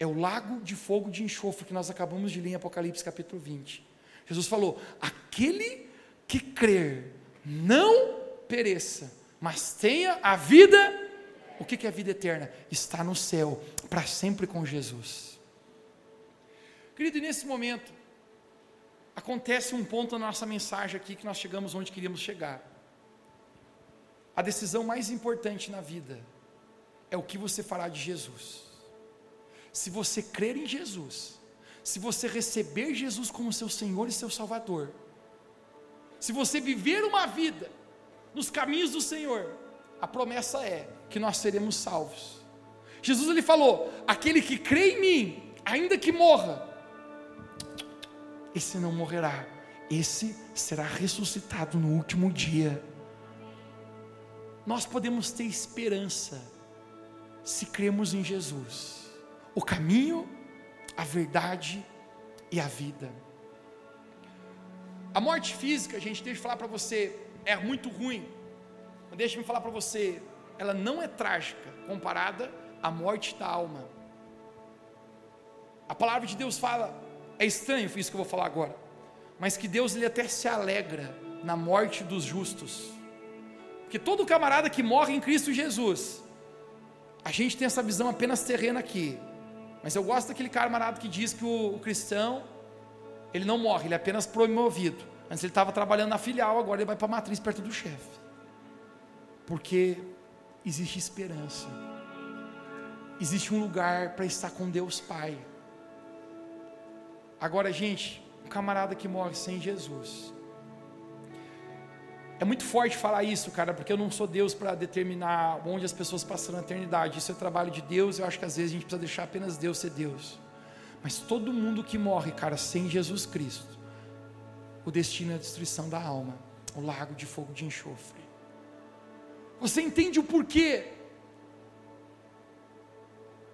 É o lago de fogo de enxofre que nós acabamos de ler em Apocalipse capítulo 20. Jesus falou: aquele que crer não pereça, mas tenha a vida. O que é a vida eterna? Está no céu, para sempre com Jesus. Querido, nesse momento, acontece um ponto na nossa mensagem aqui que nós chegamos onde queríamos chegar. A decisão mais importante na vida é o que você fará de Jesus. Se você crer em Jesus, se você receber Jesus como seu Senhor e seu Salvador, se você viver uma vida nos caminhos do Senhor, a promessa é que nós seremos salvos. Jesus ele falou: aquele que crê em mim, ainda que morra, esse não morrerá, esse será ressuscitado no último dia nós podemos ter esperança se cremos em Jesus, o caminho, a verdade e a vida. A morte física, gente, deixa eu falar para você, é muito ruim. Mas deixa-me falar para você, ela não é trágica comparada à morte da alma. A palavra de Deus fala, é estranho isso que eu vou falar agora, mas que Deus ele até se alegra na morte dos justos. Porque todo camarada que morre em Cristo Jesus, a gente tem essa visão apenas terrena aqui. Mas eu gosto daquele camarada que diz que o, o cristão, ele não morre, ele é apenas promovido. Antes ele estava trabalhando na filial, agora ele vai para a matriz perto do chefe. Porque existe esperança. Existe um lugar para estar com Deus Pai. Agora, gente, um camarada que morre sem Jesus, é muito forte falar isso, cara, porque eu não sou Deus para determinar onde as pessoas passarão a eternidade. Isso é trabalho de Deus. Eu acho que às vezes a gente precisa deixar apenas Deus ser Deus. Mas todo mundo que morre, cara, sem Jesus Cristo, o destino é a destruição da alma, o lago de fogo de enxofre. Você entende o porquê?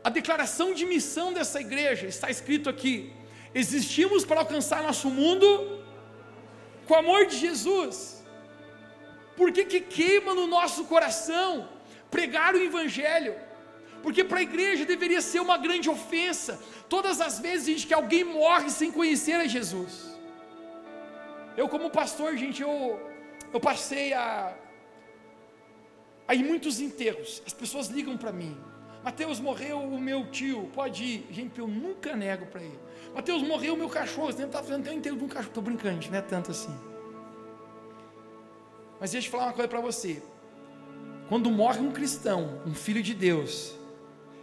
A declaração de missão dessa igreja está escrito aqui: existimos para alcançar nosso mundo com o amor de Jesus. Por que, que queima no nosso coração pregar o Evangelho? Porque para a igreja deveria ser uma grande ofensa, todas as vezes que alguém morre sem conhecer a Jesus. Eu, como pastor, gente, eu, eu passei a, a ir muitos enterros, as pessoas ligam para mim, Mateus morreu o meu tio, pode ir. Gente, eu nunca nego para ele. Mateus morreu o meu cachorro, você está fazendo até o inteiro de um cachorro. Estou brincando, não é tanto assim. Mas deixa eu falar uma coisa para você. Quando morre um cristão, um filho de Deus,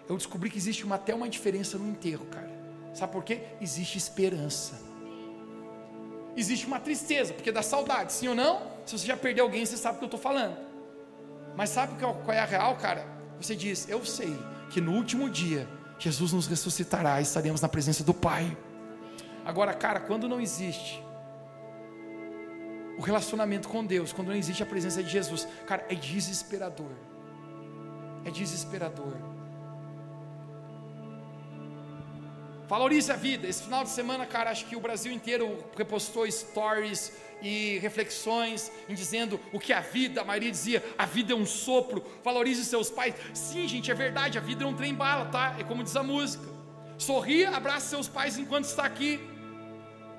eu descobri que existe uma, até uma diferença no enterro, cara. Sabe por quê? Existe esperança. Existe uma tristeza, porque dá saudade, sim ou não? Se você já perdeu alguém, você sabe o que eu estou falando. Mas sabe qual é a real, cara? Você diz, eu sei que no último dia Jesus nos ressuscitará e estaremos na presença do Pai. Agora, cara, quando não existe o relacionamento com Deus, quando não existe a presença de Jesus, cara, é desesperador. É desesperador. Valorize a vida. Esse final de semana, cara, acho que o Brasil inteiro repostou stories e reflexões em dizendo o que é a vida. A maioria dizia: a vida é um sopro. Valorize seus pais. Sim, gente, é verdade. A vida é um trem bala, tá? É como diz a música. Sorria, abraça seus pais enquanto está aqui.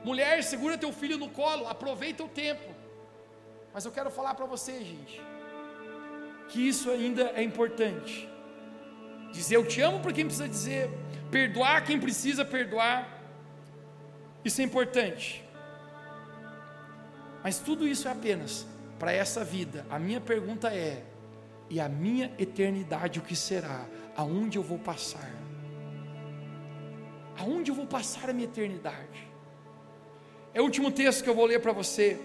Mulher, segura teu filho no colo. Aproveita o tempo. Mas eu quero falar para você, gente, que isso ainda é importante. Dizer eu te amo para quem precisa dizer, perdoar quem precisa perdoar. Isso é importante. Mas tudo isso é apenas para essa vida. A minha pergunta é: e a minha eternidade o que será? Aonde eu vou passar? Aonde eu vou passar a minha eternidade? É o último texto que eu vou ler para você.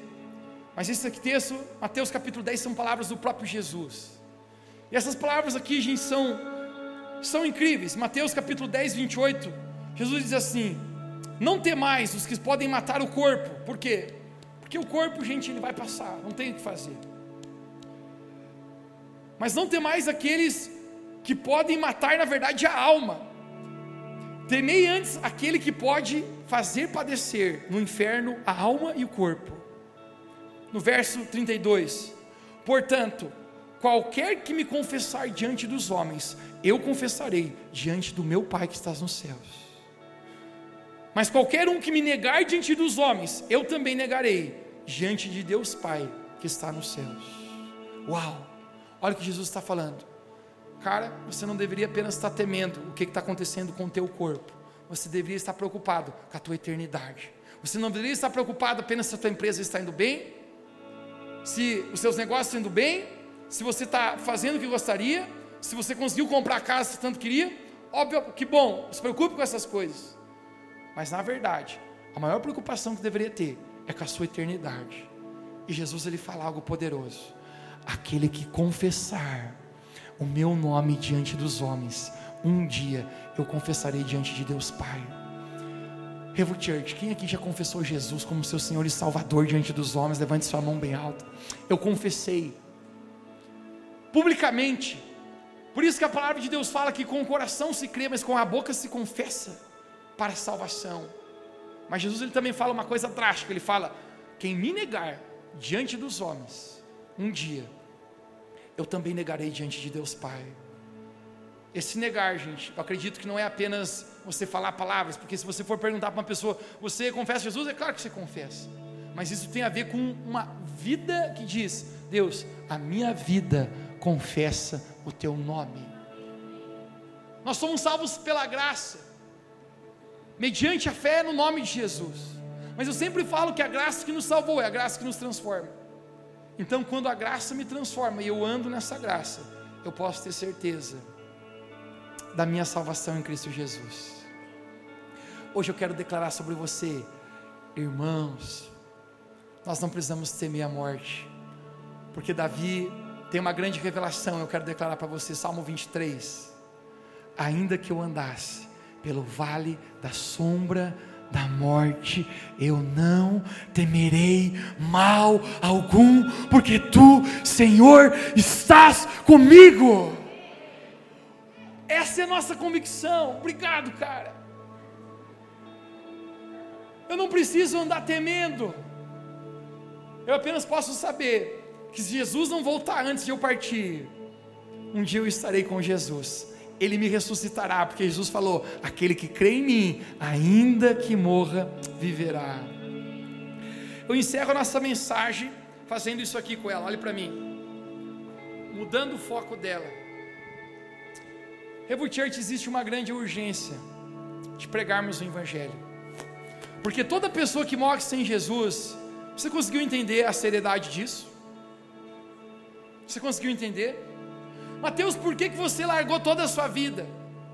Mas esse aqui texto, Mateus capítulo 10, são palavras do próprio Jesus. E essas palavras aqui, gente, são, são incríveis. Mateus capítulo 10, 28, Jesus diz assim: Não temais os que podem matar o corpo. Por quê? Porque o corpo, gente, ele vai passar, não tem o que fazer. Mas não temais aqueles que podem matar, na verdade, a alma. Temei antes aquele que pode fazer padecer no inferno a alma e o corpo no verso 32. Portanto, qualquer que me confessar diante dos homens, eu confessarei diante do meu Pai que está nos céus. Mas qualquer um que me negar diante dos homens, eu também negarei diante de Deus Pai que está nos céus. Uau! Olha o que Jesus está falando. Cara, você não deveria apenas estar temendo o que está acontecendo com o teu corpo. Você deveria estar preocupado com a tua eternidade. Você não deveria estar preocupado apenas se a tua empresa está indo bem, se os seus negócios estão indo bem, se você está fazendo o que gostaria, se você conseguiu comprar a casa que tanto queria, óbvio que bom, se preocupe com essas coisas. Mas na verdade, a maior preocupação que deveria ter é com a sua eternidade. E Jesus ele fala algo poderoso: aquele que confessar o meu nome diante dos homens, um dia eu confessarei diante de Deus Pai. Revo Church, quem aqui já confessou Jesus como seu Senhor e Salvador diante dos homens? Levante sua mão bem alta. Eu confessei. Publicamente. Por isso que a palavra de Deus fala que com o coração se crê, mas com a boca se confessa para a salvação. Mas Jesus ele também fala uma coisa drástica, ele fala: quem me negar diante dos homens, um dia eu também negarei diante de Deus Pai. Esse negar, gente, eu acredito que não é apenas você falar palavras, porque se você for perguntar para uma pessoa, você confessa Jesus? É claro que você confessa, mas isso tem a ver com uma vida que diz: Deus, a minha vida confessa o teu nome. Nós somos salvos pela graça, mediante a fé no nome de Jesus. Mas eu sempre falo que a graça que nos salvou é a graça que nos transforma. Então, quando a graça me transforma e eu ando nessa graça, eu posso ter certeza da minha salvação em Cristo Jesus. Hoje eu quero declarar sobre você, irmãos, nós não precisamos temer a morte, porque Davi tem uma grande revelação, eu quero declarar para você, Salmo 23. Ainda que eu andasse pelo vale da sombra da morte, eu não temerei mal algum, porque tu, Senhor, estás comigo. Essa é a nossa convicção. Obrigado, cara. Eu não preciso andar temendo. Eu apenas posso saber que se Jesus não voltar antes de eu partir, um dia eu estarei com Jesus. Ele me ressuscitará, porque Jesus falou: aquele que crê em mim, ainda que morra, viverá. Eu encerro a nossa mensagem fazendo isso aqui com ela. Olhe para mim, mudando o foco dela Revo Church existe uma grande urgência de pregarmos o Evangelho. Porque toda pessoa que morre sem Jesus, você conseguiu entender a seriedade disso? Você conseguiu entender? Mateus, por que, que você largou toda a sua vida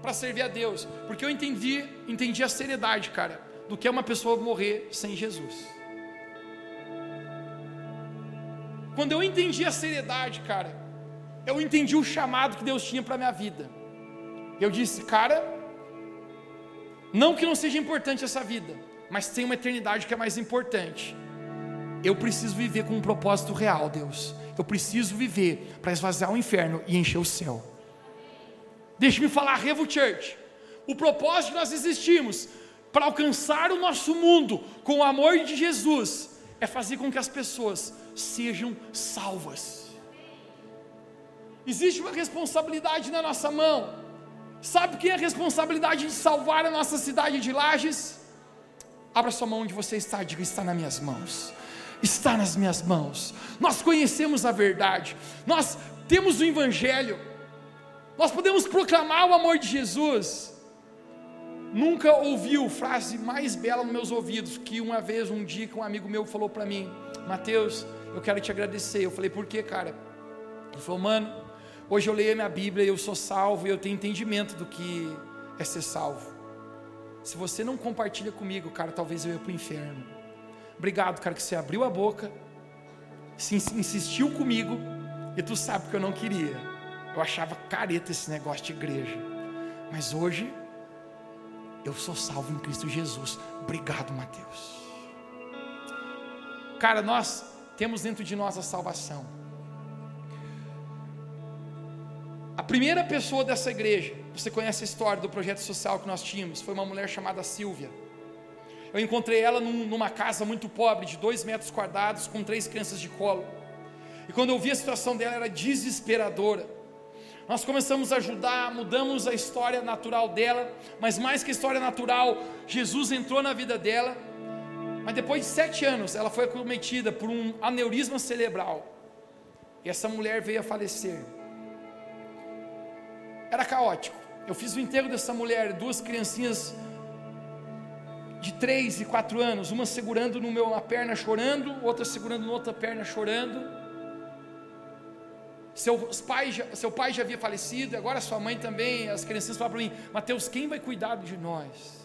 para servir a Deus? Porque eu entendi, entendi a seriedade, cara, do que é uma pessoa morrer sem Jesus. Quando eu entendi a seriedade, cara, eu entendi o chamado que Deus tinha para minha vida. Eu disse, cara, não que não seja importante essa vida, mas tem uma eternidade que é mais importante. Eu preciso viver com um propósito real, Deus. Eu preciso viver para esvaziar o inferno e encher o céu. Deixe-me falar, Revo Church. O propósito que nós existimos para alcançar o nosso mundo com o amor de Jesus é fazer com que as pessoas sejam salvas. Existe uma responsabilidade na nossa mão. Sabe o que é a responsabilidade de salvar a nossa cidade de Lages? Abra sua mão onde você está, diga: está nas minhas mãos. Está nas minhas mãos. Nós conhecemos a verdade. Nós temos o Evangelho. Nós podemos proclamar o amor de Jesus. Nunca ouviu frase mais bela nos meus ouvidos que uma vez, um dia, um amigo meu falou para mim: Mateus, eu quero te agradecer. Eu falei, por quê, cara? Ele falou, mano, hoje eu leio a minha Bíblia e eu sou salvo e eu tenho entendimento do que é ser salvo. Se você não compartilha comigo, cara, talvez eu ia para o inferno. Obrigado, cara, que você abriu a boca, se insistiu comigo e tu sabe que eu não queria. Eu achava careta esse negócio de igreja. Mas hoje eu sou salvo em Cristo Jesus. Obrigado, Mateus. Cara, nós temos dentro de nós a salvação. A primeira pessoa dessa igreja, você conhece a história do projeto social que nós tínhamos, foi uma mulher chamada Silvia. Eu encontrei ela num, numa casa muito pobre, de dois metros quadrados, com três crianças de colo. E quando eu vi a situação dela, era desesperadora. Nós começamos a ajudar, mudamos a história natural dela, mas mais que a história natural, Jesus entrou na vida dela mas depois de sete anos, ela foi acometida por um aneurisma cerebral. E essa mulher veio a falecer. Era caótico. Eu fiz o enterro dessa mulher, duas criancinhas de três e quatro anos, uma segurando no meu, na perna chorando, outra segurando na outra perna chorando. Seus pais, seu pai já havia falecido, agora sua mãe também. As crianças falaram para mim: Mateus, quem vai cuidar de nós?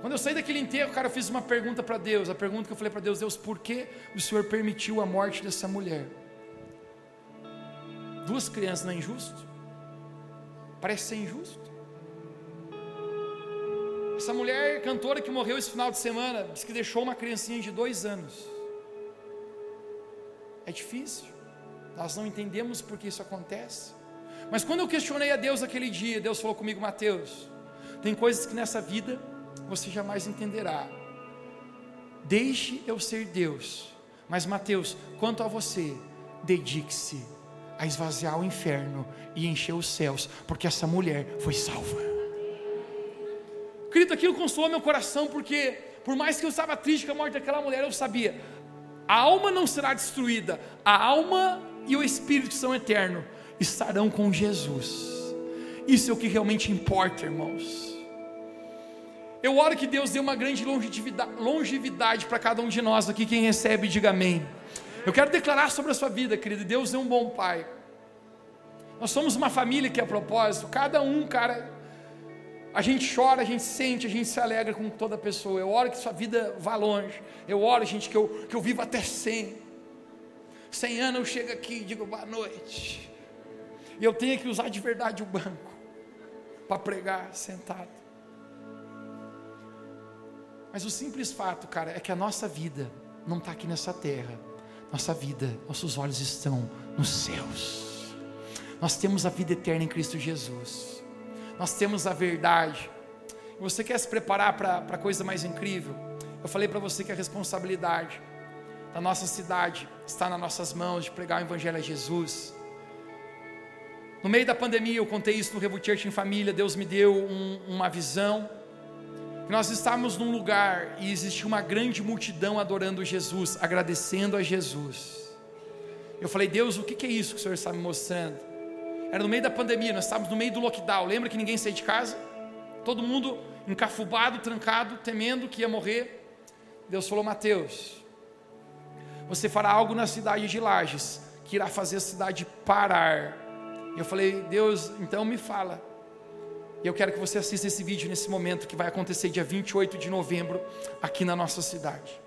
Quando eu saí daquele enterro, cara, eu fiz uma pergunta para Deus. A pergunta que eu falei para Deus: Deus, por que o Senhor permitiu a morte dessa mulher? Duas crianças não é injusto? Parece ser injusto. Essa mulher cantora que morreu esse final de semana, disse que deixou uma criancinha de dois anos. É difícil. Nós não entendemos por que isso acontece. Mas quando eu questionei a Deus aquele dia, Deus falou comigo, Mateus, tem coisas que nessa vida você jamais entenderá. Deixe eu ser Deus. Mas Mateus, quanto a você, dedique-se a esvaziar o inferno e encher os céus, porque essa mulher foi salva. Querido, aquilo consolou meu coração, porque por mais que eu estava triste com a morte daquela mulher, eu sabia, a alma não será destruída, a alma e o espírito são eternos estarão com Jesus. Isso é o que realmente importa, irmãos. Eu oro que Deus dê uma grande longevidade para cada um de nós aqui. Quem recebe, diga amém. Eu quero declarar sobre a sua vida, querido. Deus é um bom pai. Nós somos uma família que é a propósito. Cada um, cara, a gente chora, a gente sente, a gente se alegra com toda pessoa. Eu oro que sua vida vá longe. Eu oro, gente, que eu, que eu viva até 100. 100 anos eu chego aqui e digo boa noite. E eu tenho que usar de verdade o banco para pregar sentado. Mas o simples fato, cara, é que a nossa vida não está aqui nessa terra. Nossa vida, nossos olhos estão nos céus. Nós temos a vida eterna em Cristo Jesus. Nós temos a verdade. Você quer se preparar para a coisa mais incrível? Eu falei para você que a responsabilidade da nossa cidade está nas nossas mãos de pregar o Evangelho a Jesus. No meio da pandemia, eu contei isso no Revo Church em família. Deus me deu um, uma visão nós estávamos num lugar e existia uma grande multidão adorando Jesus, agradecendo a Jesus. Eu falei, Deus, o que é isso que o Senhor está me mostrando? Era no meio da pandemia, nós estávamos no meio do lockdown. Lembra que ninguém saía de casa? Todo mundo encafubado, trancado, temendo que ia morrer. Deus falou: Mateus, você fará algo na cidade de Lages que irá fazer a cidade parar. Eu falei: Deus, então me fala. E eu quero que você assista esse vídeo nesse momento que vai acontecer dia 28 de novembro aqui na nossa cidade.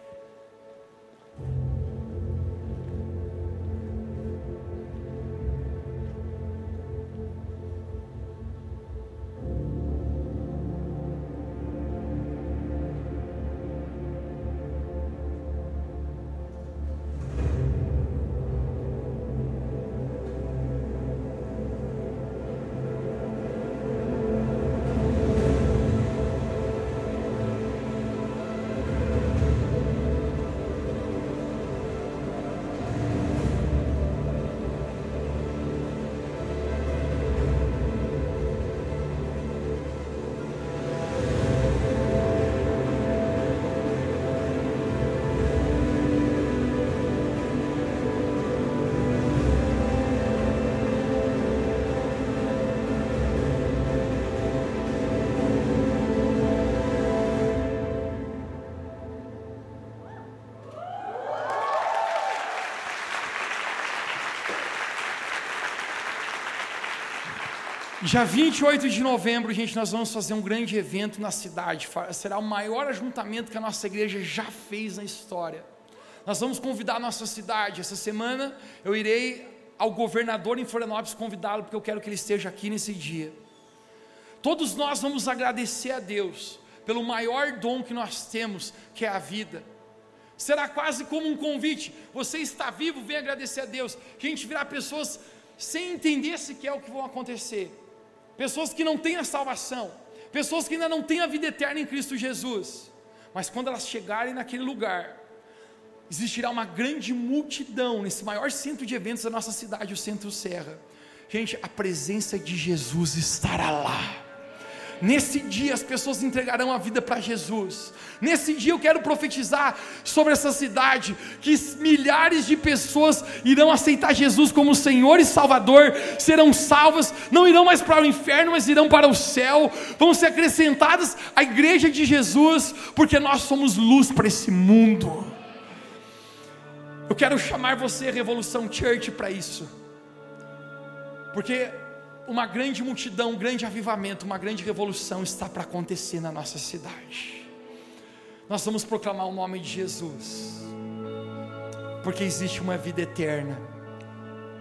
Dia 28 de novembro, gente, nós vamos fazer um grande evento na cidade. Será o maior ajuntamento que a nossa igreja já fez na história. Nós vamos convidar a nossa cidade. Essa semana eu irei ao governador em Florianópolis convidá-lo, porque eu quero que ele esteja aqui nesse dia. Todos nós vamos agradecer a Deus pelo maior dom que nós temos, que é a vida. Será quase como um convite. Você está vivo, vem agradecer a Deus. A gente virá pessoas sem entender sequer o que vão acontecer pessoas que não têm a salvação, pessoas que ainda não têm a vida eterna em Cristo Jesus, mas quando elas chegarem naquele lugar, existirá uma grande multidão nesse maior centro de eventos da nossa cidade, o Centro Serra. Gente, a presença de Jesus estará lá. Nesse dia as pessoas entregarão a vida para Jesus. Nesse dia eu quero profetizar sobre essa cidade que milhares de pessoas irão aceitar Jesus como Senhor e Salvador, serão salvas, não irão mais para o inferno, mas irão para o céu. Vão ser acrescentadas à igreja de Jesus, porque nós somos luz para esse mundo. Eu quero chamar você, Revolução Church, para isso. Porque uma grande multidão, um grande avivamento, uma grande revolução está para acontecer na nossa cidade. Nós vamos proclamar o nome de Jesus, porque existe uma vida eterna,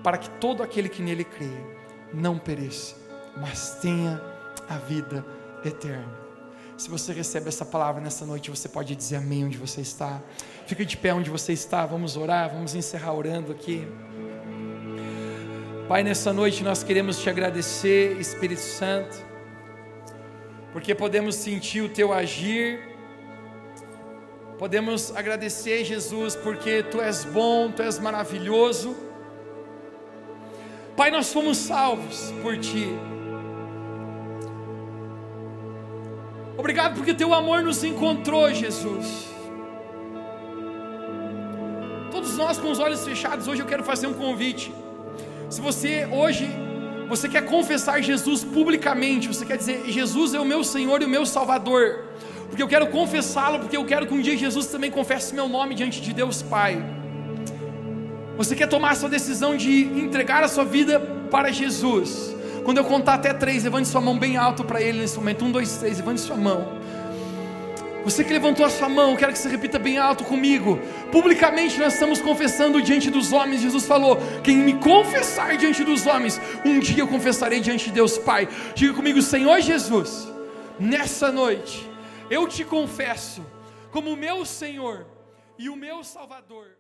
para que todo aquele que nele crê não pereça, mas tenha a vida eterna. Se você recebe essa palavra nessa noite, você pode dizer amém onde você está. Fica de pé onde você está, vamos orar, vamos encerrar orando aqui. Pai, nessa noite nós queremos te agradecer, Espírito Santo, porque podemos sentir o teu agir, podemos agradecer, Jesus, porque tu és bom, tu és maravilhoso. Pai, nós fomos salvos por ti. Obrigado porque teu amor nos encontrou, Jesus. Todos nós com os olhos fechados, hoje eu quero fazer um convite. Se você hoje você quer confessar Jesus publicamente, você quer dizer Jesus é o meu Senhor e o meu Salvador, porque eu quero confessá-lo, porque eu quero que um dia Jesus também confesse meu nome diante de Deus Pai. Você quer tomar a sua decisão de entregar a sua vida para Jesus? Quando eu contar até três, levante sua mão bem alto para Ele nesse momento. Um, dois, três, levante sua mão. Você que levantou a sua mão, quero que você repita bem alto comigo. Publicamente nós estamos confessando diante dos homens. Jesus falou: Quem me confessar diante dos homens, um dia eu confessarei diante de Deus Pai. Diga comigo, Senhor Jesus, nessa noite, eu te confesso como meu Senhor e o meu Salvador.